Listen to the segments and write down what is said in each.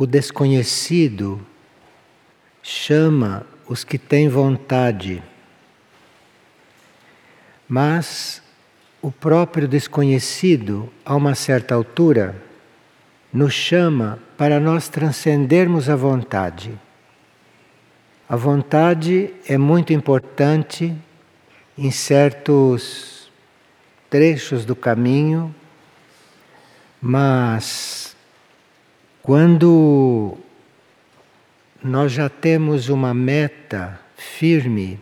o desconhecido chama os que têm vontade, mas o próprio desconhecido, a uma certa altura, nos chama para nós transcendermos a vontade. A vontade é muito importante em certos trechos do caminho, mas quando nós já temos uma meta firme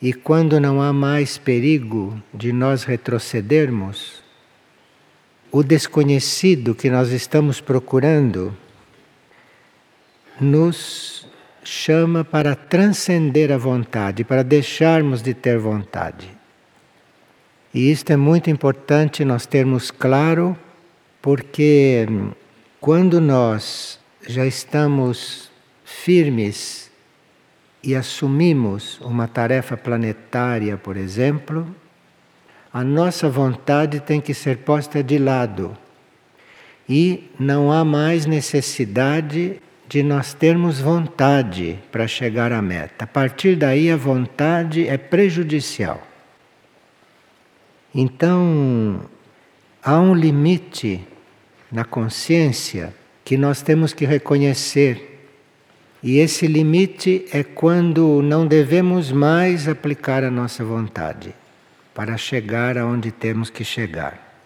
e quando não há mais perigo de nós retrocedermos, o desconhecido que nós estamos procurando nos chama para transcender a vontade, para deixarmos de ter vontade. E isto é muito importante nós termos claro, porque quando nós já estamos firmes e assumimos uma tarefa planetária, por exemplo, a nossa vontade tem que ser posta de lado. E não há mais necessidade de nós termos vontade para chegar à meta. A partir daí, a vontade é prejudicial. Então, há um limite na consciência que nós temos que reconhecer. E esse limite é quando não devemos mais aplicar a nossa vontade para chegar aonde temos que chegar.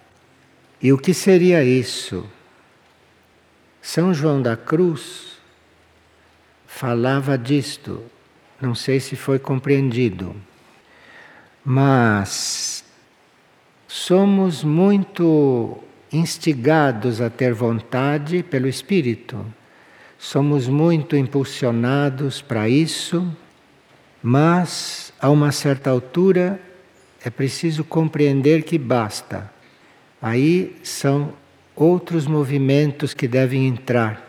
E o que seria isso? São João da Cruz falava disto, não sei se foi compreendido, mas somos muito instigados a ter vontade pelo Espírito, somos muito impulsionados para isso, mas a uma certa altura é preciso compreender que basta. Aí são outros movimentos que devem entrar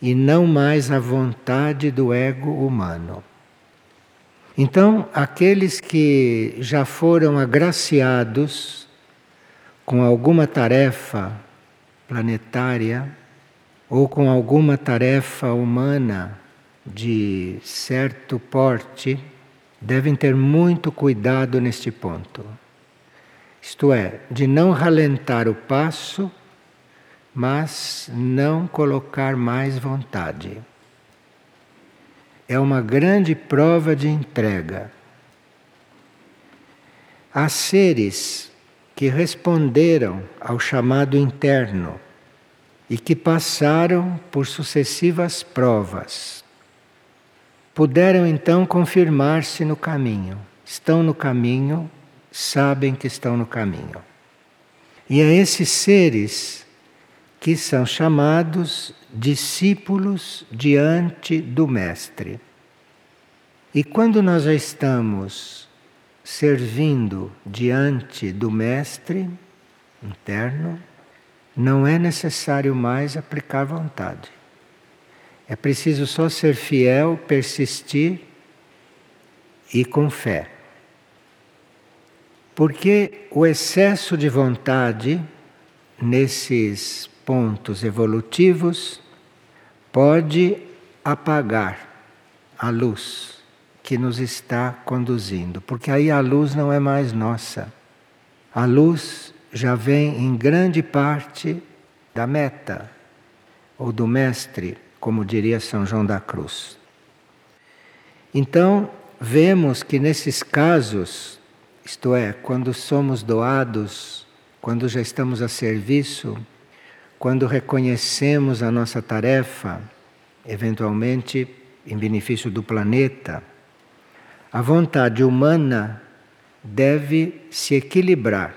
e não mais a vontade do ego humano. Então, aqueles que já foram agraciados com alguma tarefa planetária ou com alguma tarefa humana de certo porte, devem ter muito cuidado neste ponto. Isto é, de não ralentar o passo, mas não colocar mais vontade. É uma grande prova de entrega. Há seres que responderam ao chamado interno e que passaram por sucessivas provas puderam então confirmar-se no caminho. Estão no caminho, sabem que estão no caminho. E a esses seres que são chamados discípulos diante do Mestre. E quando nós já estamos servindo diante do Mestre interno, não é necessário mais aplicar vontade. É preciso só ser fiel, persistir e com fé. Porque o excesso de vontade nesses pontos evolutivos pode apagar a luz que nos está conduzindo, porque aí a luz não é mais nossa. A luz já vem em grande parte da meta ou do mestre como diria São João da Cruz. Então, vemos que nesses casos, isto é, quando somos doados, quando já estamos a serviço, quando reconhecemos a nossa tarefa, eventualmente em benefício do planeta, a vontade humana deve se equilibrar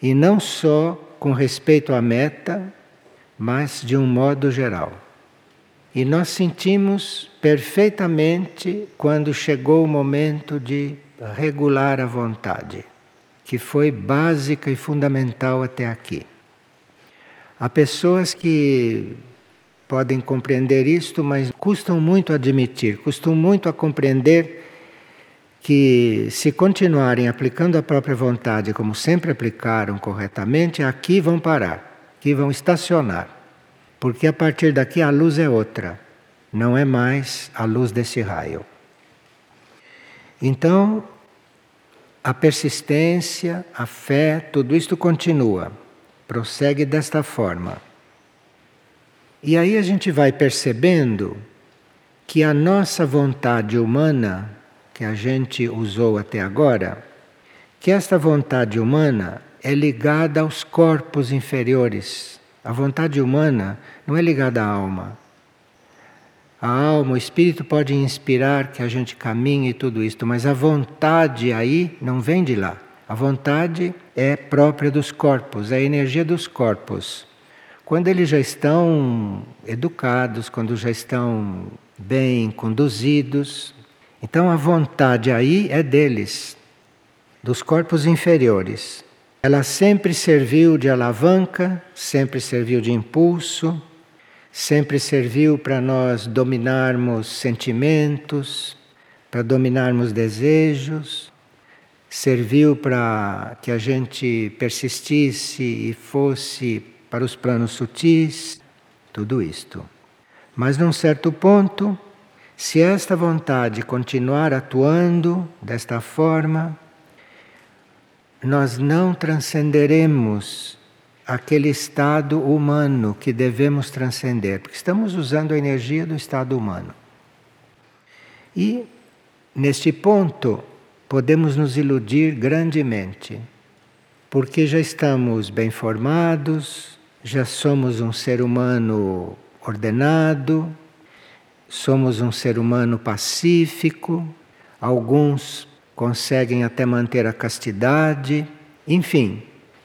e não só com respeito à meta, mas de um modo geral. E nós sentimos perfeitamente quando chegou o momento de regular a vontade, que foi básica e fundamental até aqui. Há pessoas que podem compreender isto, mas custam muito a admitir, custam muito a compreender que se continuarem aplicando a própria vontade como sempre aplicaram corretamente, aqui vão parar, aqui vão estacionar Porque a partir daqui a luz é outra, não é mais a luz desse raio. Então, a persistência, a fé, tudo isto continua, prossegue desta forma. E aí a gente vai percebendo que a nossa vontade humana, que a gente usou até agora, que esta vontade humana é ligada aos corpos inferiores. A vontade humana não é ligada à alma. A alma, o espírito pode inspirar que a gente caminhe e tudo isto, mas a vontade aí não vem de lá. A vontade é própria dos corpos, é a energia dos corpos. Quando eles já estão educados, quando já estão bem conduzidos, então a vontade aí é deles dos corpos inferiores. Ela sempre serviu de alavanca, sempre serviu de impulso, sempre serviu para nós dominarmos sentimentos, para dominarmos desejos, serviu para que a gente persistisse e fosse para os planos sutis, tudo isto. Mas num certo ponto, se esta vontade continuar atuando desta forma, nós não transcenderemos aquele estado humano que devemos transcender, porque estamos usando a energia do estado humano. E, neste ponto, podemos nos iludir grandemente, porque já estamos bem formados, já somos um ser humano ordenado, somos um ser humano pacífico, alguns conseguem até manter a castidade, enfim,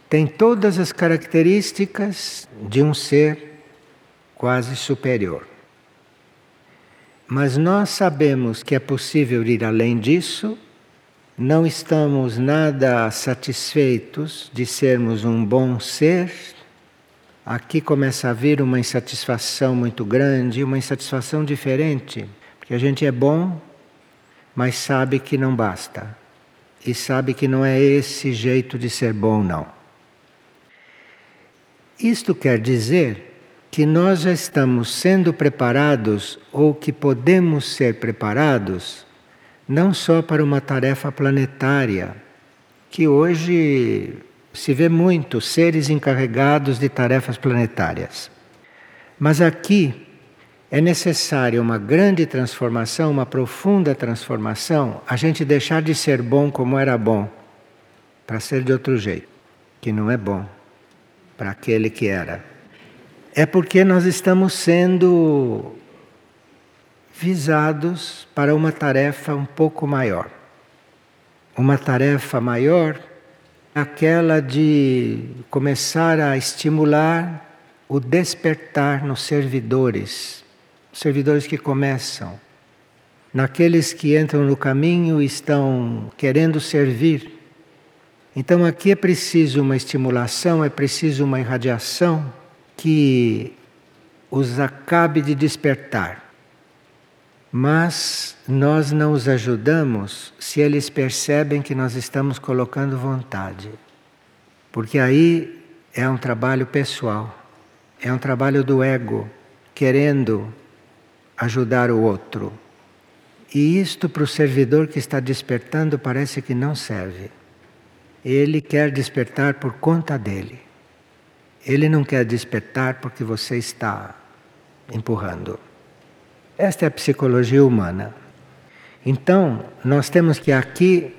tem todas as características de um ser quase superior. Mas nós sabemos que é possível ir além disso, não estamos nada satisfeitos de sermos um bom ser. Aqui começa a vir uma insatisfação muito grande, uma insatisfação diferente, porque a gente é bom, mas sabe que não basta. E sabe que não é esse jeito de ser bom, não. Isto quer dizer que nós já estamos sendo preparados ou que podemos ser preparados não só para uma tarefa planetária, que hoje se vê muito seres encarregados de tarefas planetárias. Mas aqui é necessária uma grande transformação, uma profunda transformação, a gente deixar de ser bom como era bom, para ser de outro jeito, que não é bom para aquele que era. É porque nós estamos sendo visados para uma tarefa um pouco maior. Uma tarefa maior, aquela de começar a estimular o despertar nos servidores servidores que começam, naqueles que entram no caminho e estão querendo servir. Então aqui é preciso uma estimulação, é preciso uma irradiação que os acabe de despertar. Mas nós não os ajudamos se eles percebem que nós estamos colocando vontade. Porque aí é um trabalho pessoal, é um trabalho do ego, querendo ajudar o outro. E isto para o servidor que está despertando parece que não serve. Ele quer despertar por conta dele. Ele não quer despertar porque você está empurrando. Esta é a psicologia humana. Então, nós temos que aqui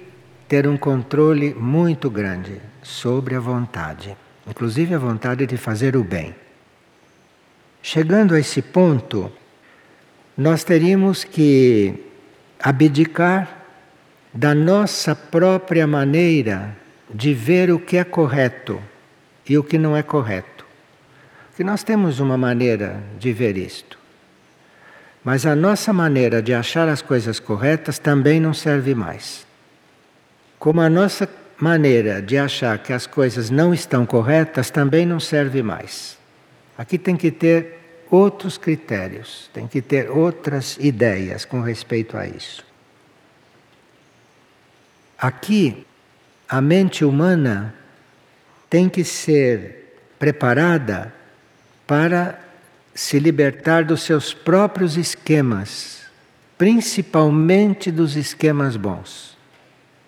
ter um controle muito grande sobre a vontade, inclusive a vontade de fazer o bem. Chegando a esse ponto, nós teríamos que abdicar da nossa própria maneira de ver o que é correto e o que não é correto. Que nós temos uma maneira de ver isto. Mas a nossa maneira de achar as coisas corretas também não serve mais. Como a nossa maneira de achar que as coisas não estão corretas também não serve mais. Aqui tem que ter outros critérios, tem que ter outras ideias com respeito a isso. Aqui, a mente humana tem que ser preparada para se libertar dos seus próprios esquemas, principalmente dos esquemas bons,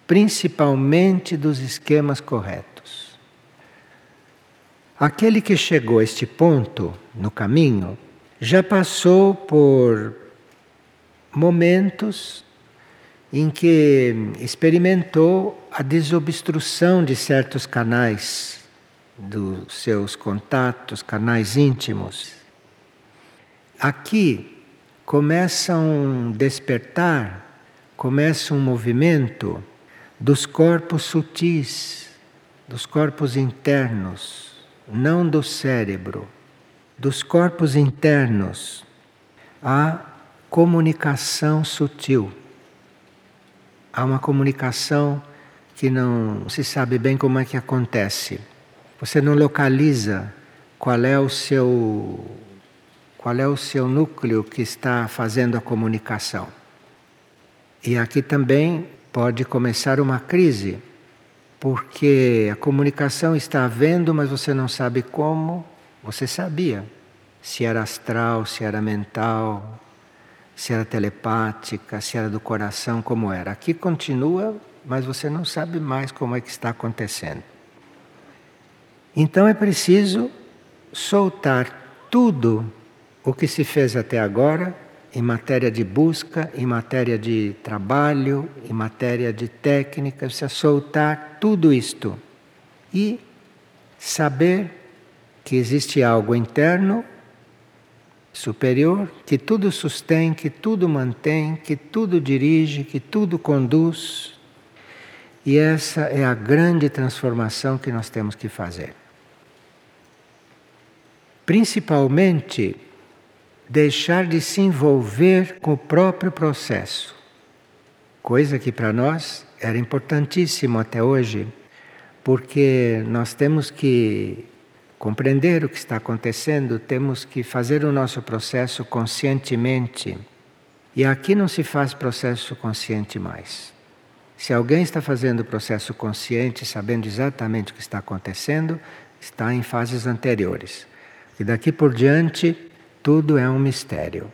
principalmente dos esquemas corretos. Aquele que chegou a este ponto no caminho já passou por momentos em que experimentou a desobstrução de certos canais dos seus contatos, canais íntimos. Aqui começa um despertar, começa um movimento dos corpos sutis, dos corpos internos, não do cérebro, dos corpos internos, a comunicação sutil. Há uma comunicação que não se sabe bem como é que acontece. Você não localiza qual é o seu qual é o seu núcleo que está fazendo a comunicação. E aqui também pode começar uma crise, porque a comunicação está havendo, mas você não sabe como. Você sabia se era astral, se era mental, se era telepática, se era do coração, como era. Aqui continua, mas você não sabe mais como é que está acontecendo. Então é preciso soltar tudo o que se fez até agora em matéria de busca, em matéria de trabalho, em matéria de técnica, precisa soltar tudo isto e saber que existe algo interno superior que tudo sustém, que tudo mantém, que tudo dirige, que tudo conduz. E essa é a grande transformação que nós temos que fazer. Principalmente, deixar de se envolver com o próprio processo, coisa que para nós era importantíssimo até hoje, porque nós temos que compreender o que está acontecendo, temos que fazer o nosso processo conscientemente. E aqui não se faz processo consciente mais. Se alguém está fazendo o processo consciente, sabendo exatamente o que está acontecendo, está em fases anteriores. E daqui por diante, tudo é um mistério.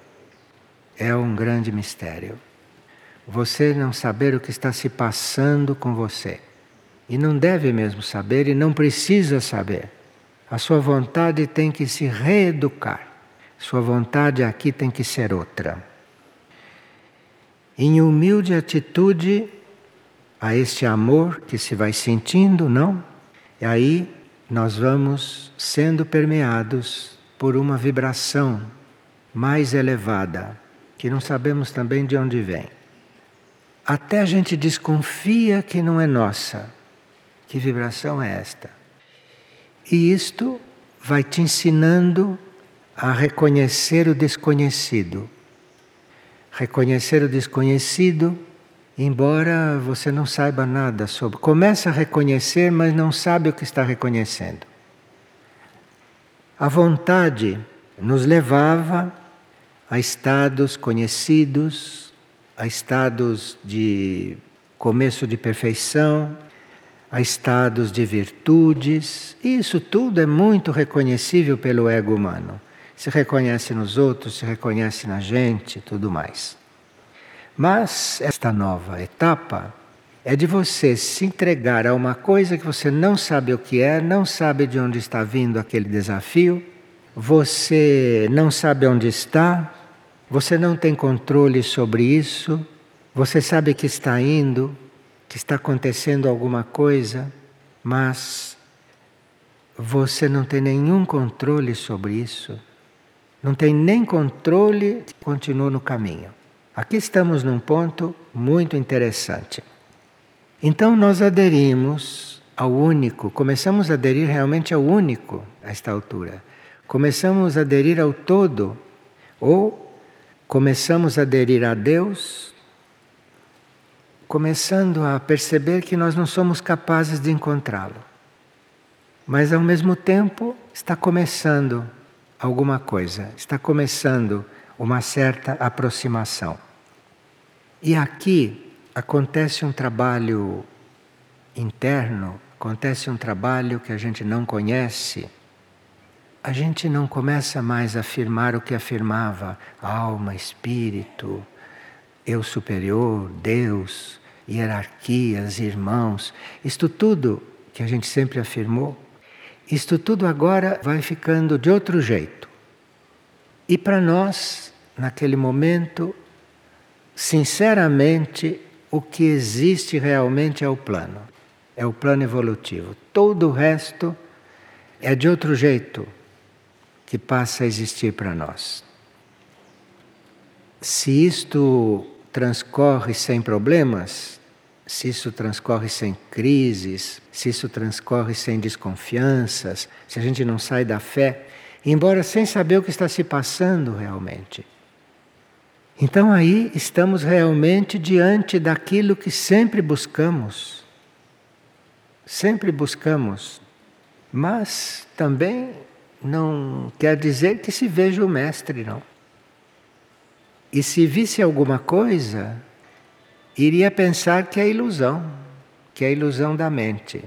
É um grande mistério. Você não saber o que está se passando com você. E não deve mesmo saber e não precisa saber. A sua vontade tem que se reeducar. Sua vontade aqui tem que ser outra. Em humilde atitude a este amor que se vai sentindo, não? E aí nós vamos sendo permeados por uma vibração mais elevada, que não sabemos também de onde vem. Até a gente desconfia que não é nossa. Que vibração é esta? E isto vai te ensinando a reconhecer o desconhecido. Reconhecer o desconhecido, embora você não saiba nada sobre. Começa a reconhecer, mas não sabe o que está reconhecendo. A vontade nos levava a estados conhecidos, a estados de começo de perfeição, a estados de virtudes. Isso tudo é muito reconhecível pelo ego humano. Se reconhece nos outros, se reconhece na gente, tudo mais. Mas esta nova etapa é de você se entregar a uma coisa que você não sabe o que é, não sabe de onde está vindo aquele desafio, você não sabe onde está, você não tem controle sobre isso, você sabe que está indo, que está acontecendo alguma coisa, mas você não tem nenhum controle sobre isso. Não tem nem controle, continua no caminho. Aqui estamos num ponto muito interessante. Então nós aderimos ao único, começamos a aderir realmente ao único a esta altura. Começamos a aderir ao todo, ou começamos a aderir a Deus, começando a perceber que nós não somos capazes de encontrá-lo. Mas ao mesmo tempo está começando alguma coisa, está começando uma certa aproximação. E aqui acontece um trabalho interno, acontece um trabalho que a gente não conhece. a gente não começa mais a afirmar o que afirmava alma, espírito, eu superior, Deus, hierarquias, irmãos. Isto tudo que a gente sempre afirmou, isto tudo agora vai ficando de outro jeito. E para nós, naquele momento, sinceramente, o que existe realmente é o plano. É o plano evolutivo. Todo o resto é de outro jeito que passa a existir para nós. Se isto transcorre sem problemas, se isso transcorre sem crises, se isso transcorre sem desconfianças, se a gente não sai da fé, embora sem saber o que está se passando realmente. Então aí estamos realmente diante daquilo que sempre buscamos. Sempre buscamos. Mas também não quer dizer que se veja o mestre, não. E se visse alguma coisa, iria pensar que é ilusão, que é ilusão da mente.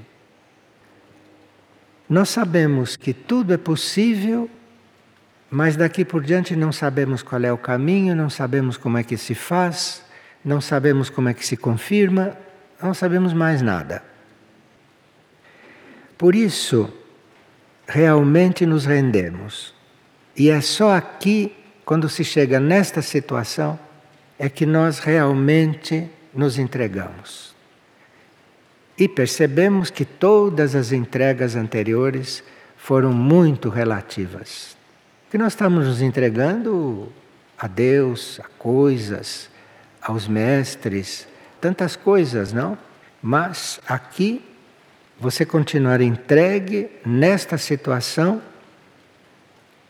Nós sabemos que tudo é possível, mas daqui por diante não sabemos qual é o caminho, não sabemos como é que se faz, não sabemos como é que se confirma, não sabemos mais nada. Por isso, realmente nos rendemos. E é só aqui, quando se chega nesta situação, é que nós realmente nos entregamos. E percebemos que todas as entregas anteriores foram muito relativas. Que nós estamos nos entregando a Deus, a coisas, aos mestres, tantas coisas, não? Mas aqui você continuar entregue nesta situação,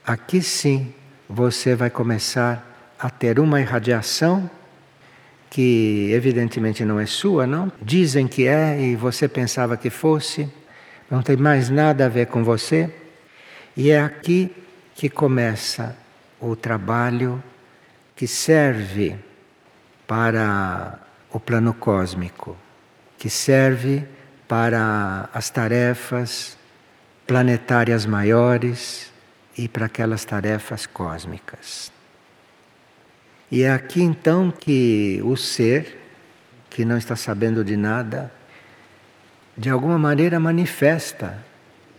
aqui sim você vai começar a ter uma irradiação que evidentemente não é sua, não? Dizem que é e você pensava que fosse, não tem mais nada a ver com você. E é aqui que começa o trabalho que serve para o plano cósmico, que serve para as tarefas planetárias maiores e para aquelas tarefas cósmicas. E é aqui então que o ser, que não está sabendo de nada, de alguma maneira manifesta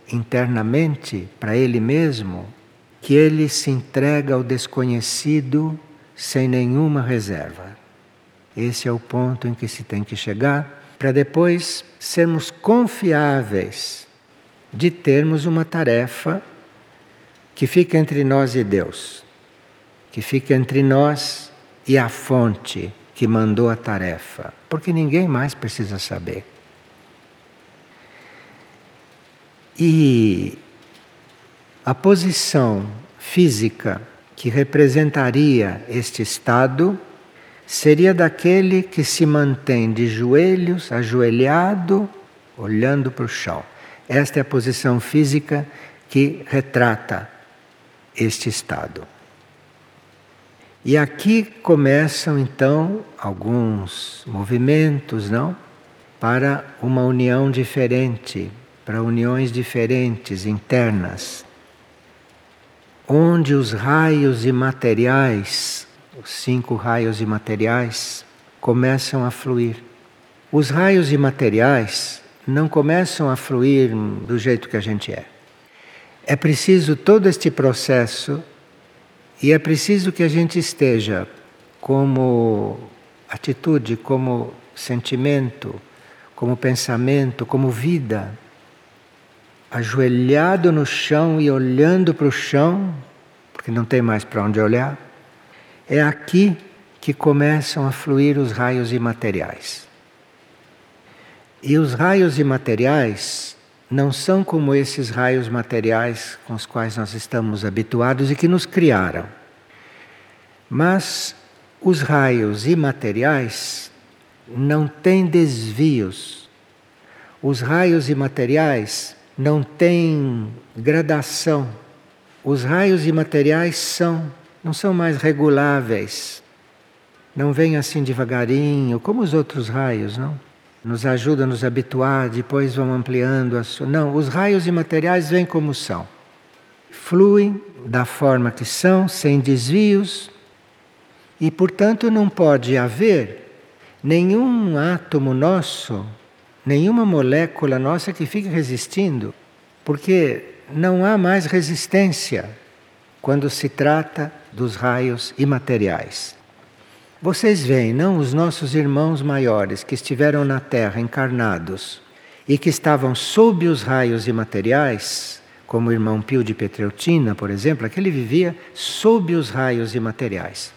internamente para ele mesmo que ele se entrega ao desconhecido sem nenhuma reserva. Esse é o ponto em que se tem que chegar para depois sermos confiáveis de termos uma tarefa que fica entre nós e Deus que fica entre nós e a fonte que mandou a tarefa, porque ninguém mais precisa saber. E a posição física que representaria este estado seria daquele que se mantém de joelhos, ajoelhado, olhando para o chão. Esta é a posição física que retrata este estado. E aqui começam então alguns movimentos, não? Para uma união diferente, para uniões diferentes internas, onde os raios imateriais, os cinco raios imateriais, começam a fluir. Os raios imateriais não começam a fluir do jeito que a gente é. É preciso todo este processo e é preciso que a gente esteja como atitude, como sentimento, como pensamento, como vida, ajoelhado no chão e olhando para o chão, porque não tem mais para onde olhar. É aqui que começam a fluir os raios imateriais. E os raios imateriais não são como esses raios materiais com os quais nós estamos habituados e que nos criaram. Mas os raios imateriais não têm desvios. Os raios imateriais não têm gradação. Os raios imateriais são, não são mais reguláveis. Não vêm assim devagarinho, como os outros raios, não? nos ajuda a nos habituar, depois vão ampliando a sua. Não, os raios imateriais vêm como são. fluem da forma que são, sem desvios, e portanto não pode haver nenhum átomo nosso, nenhuma molécula nossa que fique resistindo, porque não há mais resistência quando se trata dos raios imateriais. Vocês veem, não, os nossos irmãos maiores que estiveram na Terra encarnados e que estavam sob os raios imateriais, como o irmão Pio de Petreutina, por exemplo, aquele vivia sob os raios imateriais.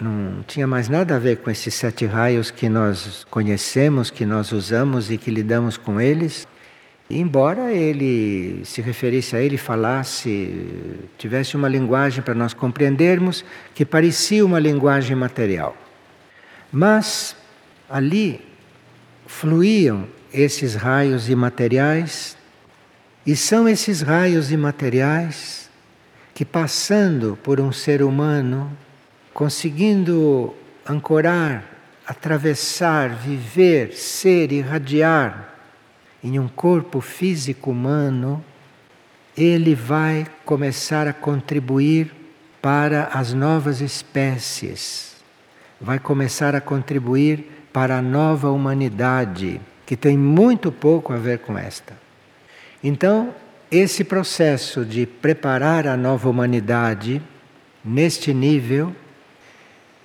Não tinha mais nada a ver com esses sete raios que nós conhecemos, que nós usamos e que lidamos com eles. Embora ele se referisse a ele, falasse, tivesse uma linguagem para nós compreendermos que parecia uma linguagem material. Mas ali fluíam esses raios imateriais, e são esses raios imateriais que, passando por um ser humano, conseguindo ancorar, atravessar, viver, ser, irradiar, em um corpo físico humano, ele vai começar a contribuir para as novas espécies, vai começar a contribuir para a nova humanidade, que tem muito pouco a ver com esta. Então, esse processo de preparar a nova humanidade neste nível,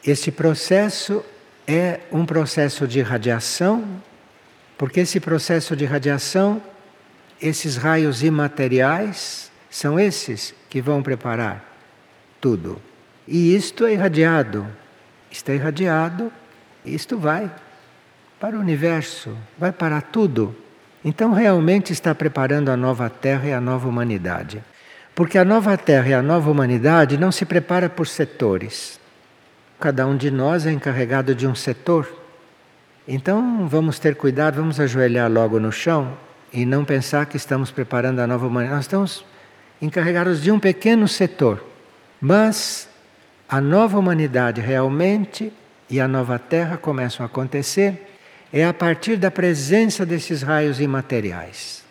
esse processo é um processo de radiação porque esse processo de radiação, esses raios imateriais, são esses que vão preparar tudo. E isto é irradiado. Está irradiado, isto vai para o universo, vai para tudo. Então realmente está preparando a nova Terra e a nova humanidade. Porque a nova Terra e a nova humanidade não se prepara por setores. Cada um de nós é encarregado de um setor. Então vamos ter cuidado, vamos ajoelhar logo no chão e não pensar que estamos preparando a nova humanidade. Nós estamos encarregados de um pequeno setor, mas a nova humanidade realmente e a nova Terra começam a acontecer é a partir da presença desses raios imateriais.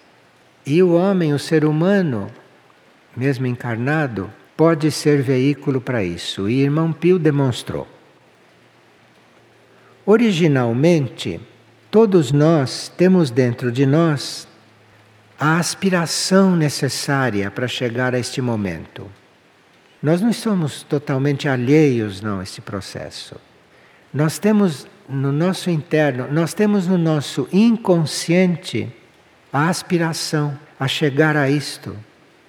E o homem, o ser humano, mesmo encarnado, pode ser veículo para isso. E irmão Pio demonstrou. Originalmente, todos nós temos dentro de nós a aspiração necessária para chegar a este momento. Nós não somos totalmente alheios não a esse processo. Nós temos no nosso interno, nós temos no nosso inconsciente a aspiração a chegar a isto.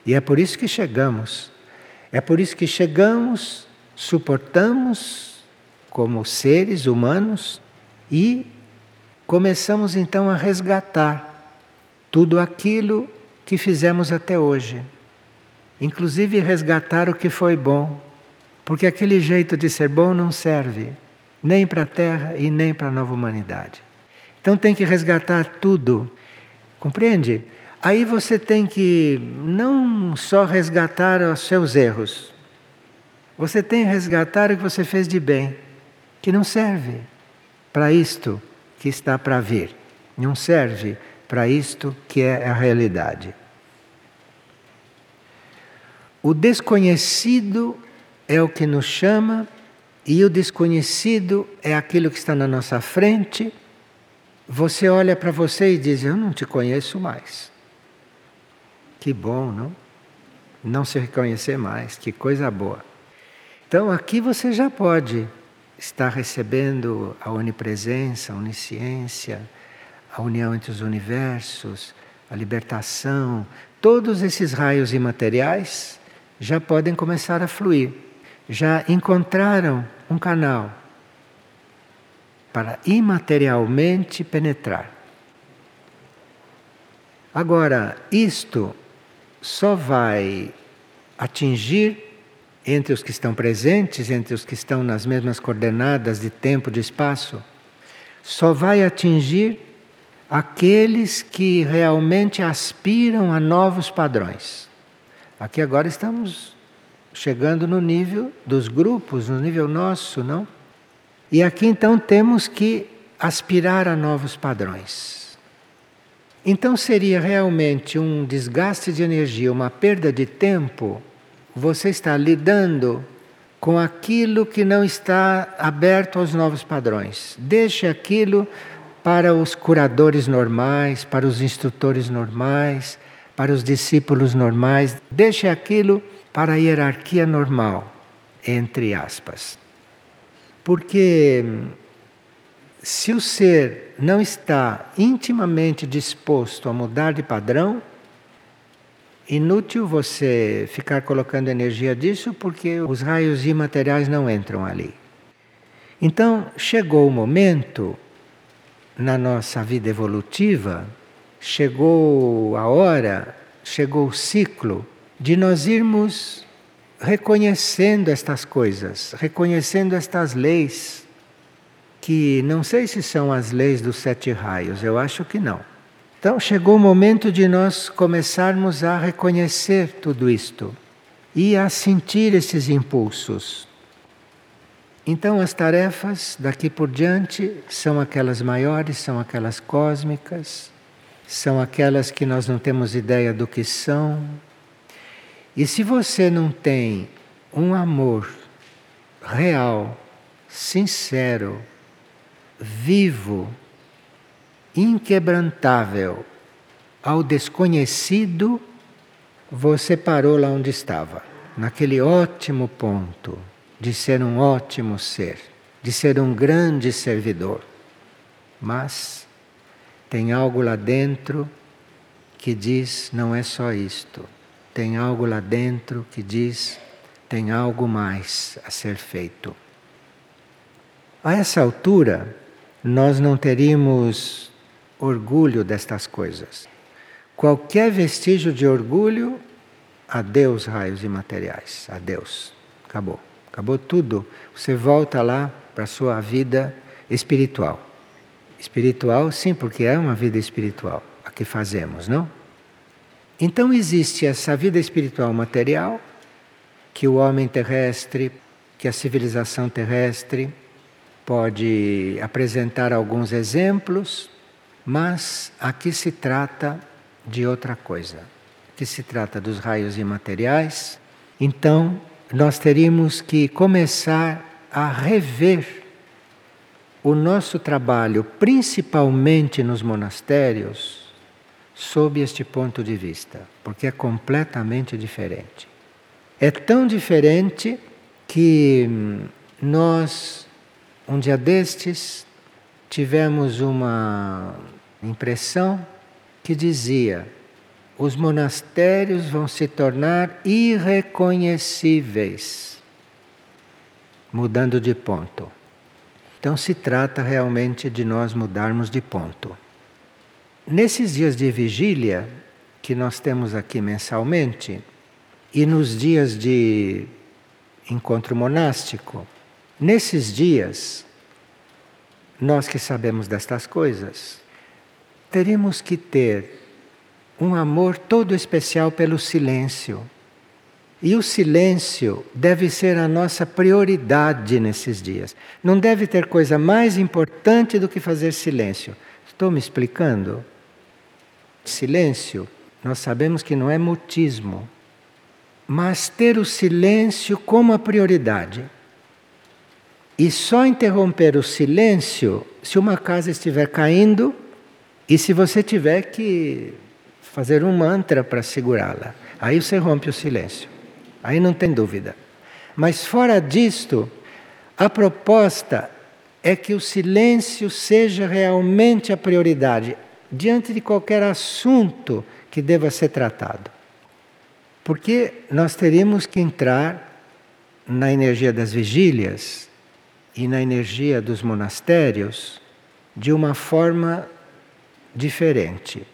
E é por isso que chegamos. É por isso que chegamos, suportamos como seres humanos e começamos então a resgatar tudo aquilo que fizemos até hoje. Inclusive resgatar o que foi bom, porque aquele jeito de ser bom não serve nem para a Terra e nem para a nova humanidade. Então tem que resgatar tudo. Compreende? Aí você tem que não só resgatar os seus erros, você tem que resgatar o que você fez de bem que não serve para isto que está para vir. Não serve para isto que é a realidade. O desconhecido é o que nos chama e o desconhecido é aquilo que está na nossa frente. Você olha para você e diz: Eu não te conheço mais. Que bom, não? Não se reconhecer mais, que coisa boa. Então aqui você já pode está recebendo a onipresença, a onisciência, a união entre os universos, a libertação, todos esses raios imateriais já podem começar a fluir. Já encontraram um canal para imaterialmente penetrar. Agora, isto só vai atingir entre os que estão presentes, entre os que estão nas mesmas coordenadas de tempo, de espaço, só vai atingir aqueles que realmente aspiram a novos padrões. Aqui agora estamos chegando no nível dos grupos, no nível nosso, não? E aqui então temos que aspirar a novos padrões. Então seria realmente um desgaste de energia, uma perda de tempo, você está lidando com aquilo que não está aberto aos novos padrões. Deixe aquilo para os curadores normais, para os instrutores normais, para os discípulos normais. Deixe aquilo para a hierarquia normal, entre aspas. Porque se o ser não está intimamente disposto a mudar de padrão, inútil você ficar colocando energia disso porque os raios imateriais não entram ali. Então, chegou o momento na nossa vida evolutiva, chegou a hora, chegou o ciclo de nós irmos reconhecendo estas coisas, reconhecendo estas leis, que não sei se são as leis dos sete raios, eu acho que não. Então chegou o momento de nós começarmos a reconhecer tudo isto e a sentir esses impulsos. Então as tarefas daqui por diante são aquelas maiores, são aquelas cósmicas, são aquelas que nós não temos ideia do que são, e se você não tem um amor real, sincero, vivo, inquebrantável ao desconhecido, você parou lá onde estava, naquele ótimo ponto de ser um ótimo ser, de ser um grande servidor. Mas tem algo lá dentro que diz: não é só isto tem algo lá dentro que diz: tem algo mais a ser feito. A essa altura, nós não teríamos orgulho destas coisas. Qualquer vestígio de orgulho, adeus raios imateriais, adeus. Acabou. Acabou tudo. Você volta lá para a sua vida espiritual. Espiritual, sim, porque é uma vida espiritual a que fazemos, não? Então existe essa vida espiritual material que o homem terrestre, que a civilização terrestre pode apresentar alguns exemplos, mas aqui se trata de outra coisa. Aqui se trata dos raios imateriais. Então, nós teríamos que começar a rever o nosso trabalho, principalmente nos monastérios, sob este ponto de vista, porque é completamente diferente. É tão diferente que hum, nós, um dia destes, tivemos uma impressão que dizia: os monastérios vão se tornar irreconhecíveis, mudando de ponto. Então se trata realmente de nós mudarmos de ponto. Nesses dias de vigília que nós temos aqui mensalmente, e nos dias de encontro monástico, nesses dias, nós que sabemos destas coisas, teremos que ter um amor todo especial pelo silêncio. E o silêncio deve ser a nossa prioridade nesses dias. Não deve ter coisa mais importante do que fazer silêncio. Estou me explicando? silêncio, nós sabemos que não é mutismo, mas ter o silêncio como a prioridade. E só interromper o silêncio se uma casa estiver caindo e se você tiver que fazer um mantra para segurá-la. Aí você rompe o silêncio. Aí não tem dúvida. Mas fora disto, a proposta é que o silêncio seja realmente a prioridade diante de qualquer assunto que deva ser tratado. Porque nós teríamos que entrar na energia das vigílias e na energia dos monastérios de uma forma diferente.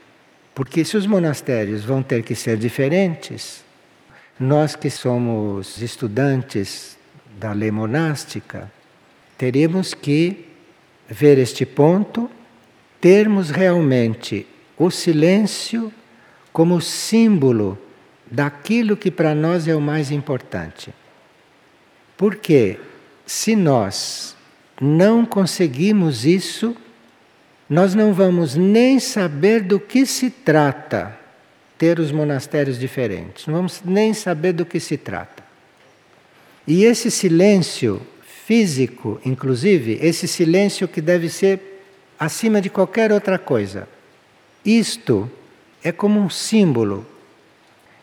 Porque se os monastérios vão ter que ser diferentes, nós que somos estudantes da lei monástica, teríamos que ver este ponto termos realmente o silêncio como símbolo daquilo que para nós é o mais importante. Porque se nós não conseguimos isso, nós não vamos nem saber do que se trata ter os monastérios diferentes. Não vamos nem saber do que se trata. E esse silêncio físico, inclusive, esse silêncio que deve ser acima de qualquer outra coisa. Isto é como um símbolo.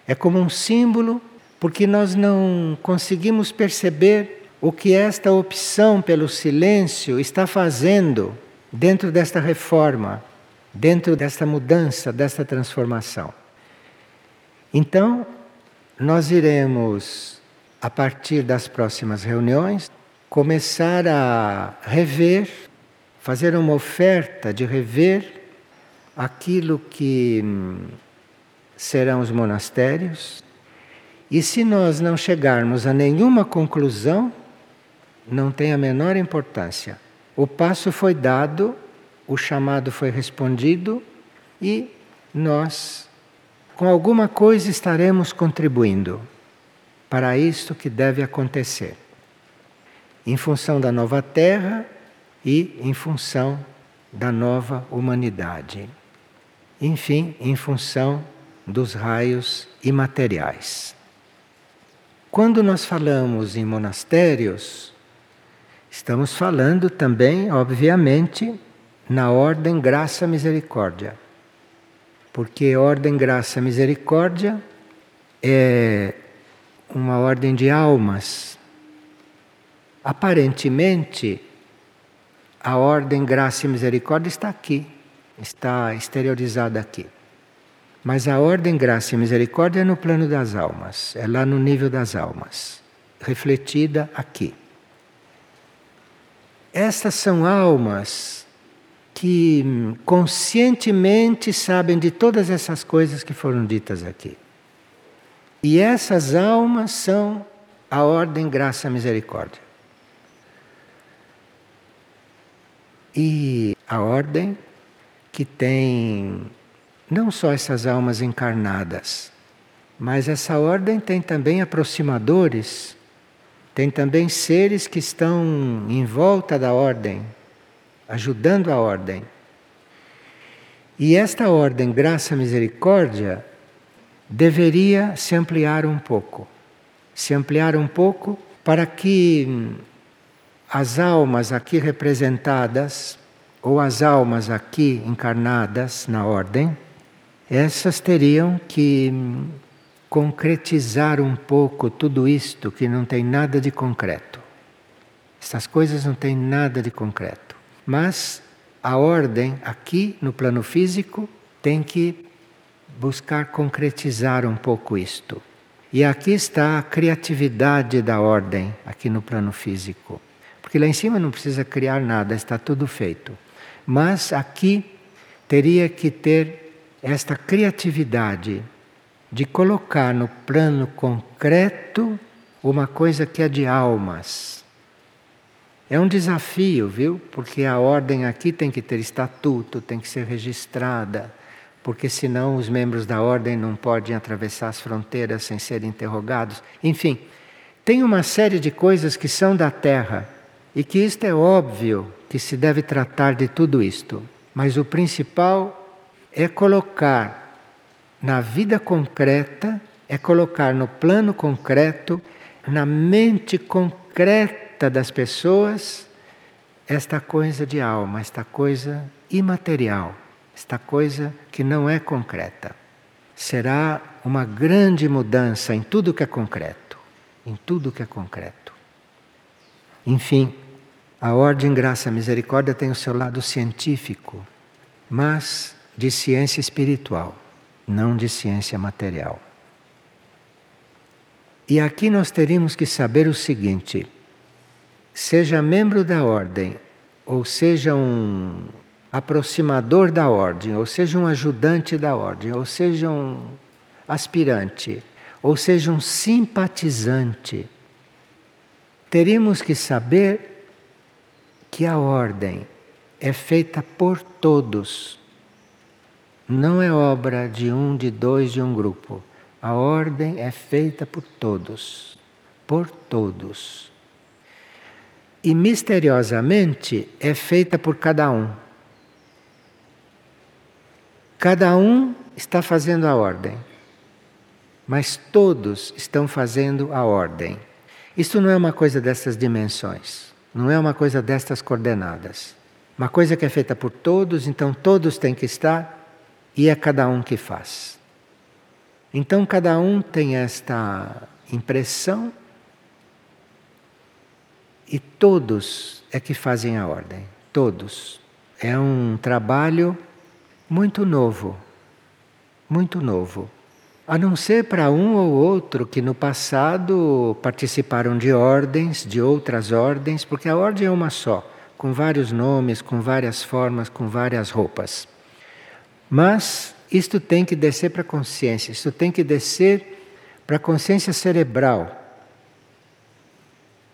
É como um símbolo porque nós não conseguimos perceber o que esta opção pelo silêncio está fazendo dentro desta reforma, dentro desta mudança, desta transformação. Então, nós iremos, a partir das próximas reuniões, começar a rever, fazer uma oferta de rever aquilo que hum, serão os monastérios. E se nós não chegarmos a nenhuma conclusão, não tem a menor importância. O passo foi dado, o chamado foi respondido e nós, com alguma coisa, estaremos contribuindo para isto que deve acontecer em função da nova Terra e em função da nova humanidade. Enfim, em função dos raios imateriais. Quando nós falamos em monastérios, estamos falando também, obviamente, na ordem graça misericórdia. Porque ordem graça misericórdia é uma ordem de almas Aparentemente, a ordem graça e misericórdia está aqui, está exteriorizada aqui. Mas a ordem graça e misericórdia é no plano das almas, é lá no nível das almas, refletida aqui. Estas são almas que conscientemente sabem de todas essas coisas que foram ditas aqui. E essas almas são a ordem graça misericórdia. E a ordem que tem não só essas almas encarnadas, mas essa ordem tem também aproximadores, tem também seres que estão em volta da ordem, ajudando a ordem. E esta ordem, graça misericórdia, deveria se ampliar um pouco. Se ampliar um pouco para que as almas aqui representadas, ou as almas aqui encarnadas na ordem, essas teriam que concretizar um pouco tudo isto que não tem nada de concreto. Essas coisas não têm nada de concreto. Mas a ordem aqui no plano físico tem que buscar concretizar um pouco isto. E aqui está a criatividade da ordem, aqui no plano físico. Porque lá em cima não precisa criar nada, está tudo feito. Mas aqui teria que ter esta criatividade de colocar no plano concreto uma coisa que é de almas. É um desafio, viu? Porque a ordem aqui tem que ter estatuto, tem que ser registrada, porque senão os membros da ordem não podem atravessar as fronteiras sem serem interrogados. Enfim, tem uma série de coisas que são da terra e que isto é óbvio que se deve tratar de tudo isto, mas o principal é colocar na vida concreta, é colocar no plano concreto, na mente concreta das pessoas, esta coisa de alma, esta coisa imaterial, esta coisa que não é concreta. Será uma grande mudança em tudo que é concreto, em tudo que é concreto. Enfim, a Ordem Graça Misericórdia tem o seu lado científico, mas de ciência espiritual, não de ciência material. E aqui nós teríamos que saber o seguinte: seja membro da ordem, ou seja um aproximador da ordem, ou seja um ajudante da ordem, ou seja um aspirante, ou seja um simpatizante teríamos que saber que a ordem é feita por todos. Não é obra de um, de dois, de um grupo. A ordem é feita por todos. Por todos. E misteriosamente é feita por cada um. Cada um está fazendo a ordem, mas todos estão fazendo a ordem. Isto não é uma coisa dessas dimensões, não é uma coisa destas coordenadas. Uma coisa que é feita por todos, então todos têm que estar e é cada um que faz. Então cada um tem esta impressão e todos é que fazem a ordem. Todos. É um trabalho muito novo. Muito novo. A não ser para um ou outro que no passado participaram de ordens, de outras ordens, porque a ordem é uma só, com vários nomes, com várias formas, com várias roupas. Mas isto tem que descer para a consciência, isto tem que descer para a consciência cerebral.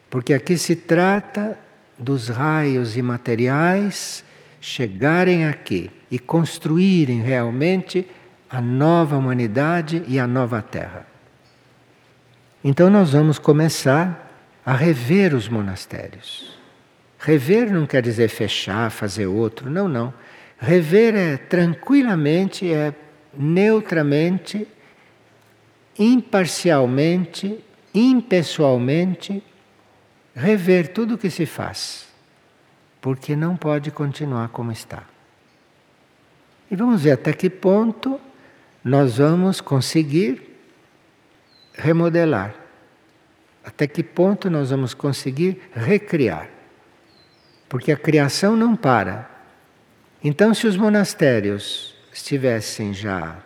Porque aqui se trata dos raios imateriais chegarem aqui e construírem realmente a nova humanidade e a nova Terra. Então nós vamos começar a rever os monastérios. Rever não quer dizer fechar, fazer outro, não, não. Rever é tranquilamente, é neutramente, imparcialmente, impessoalmente, rever tudo o que se faz, porque não pode continuar como está. E vamos ver até que ponto nós vamos conseguir remodelar. Até que ponto nós vamos conseguir recriar. Porque a criação não para. Então, se os monastérios estivessem já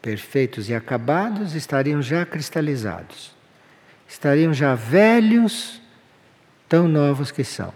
perfeitos e acabados, estariam já cristalizados. Estariam já velhos, tão novos que são.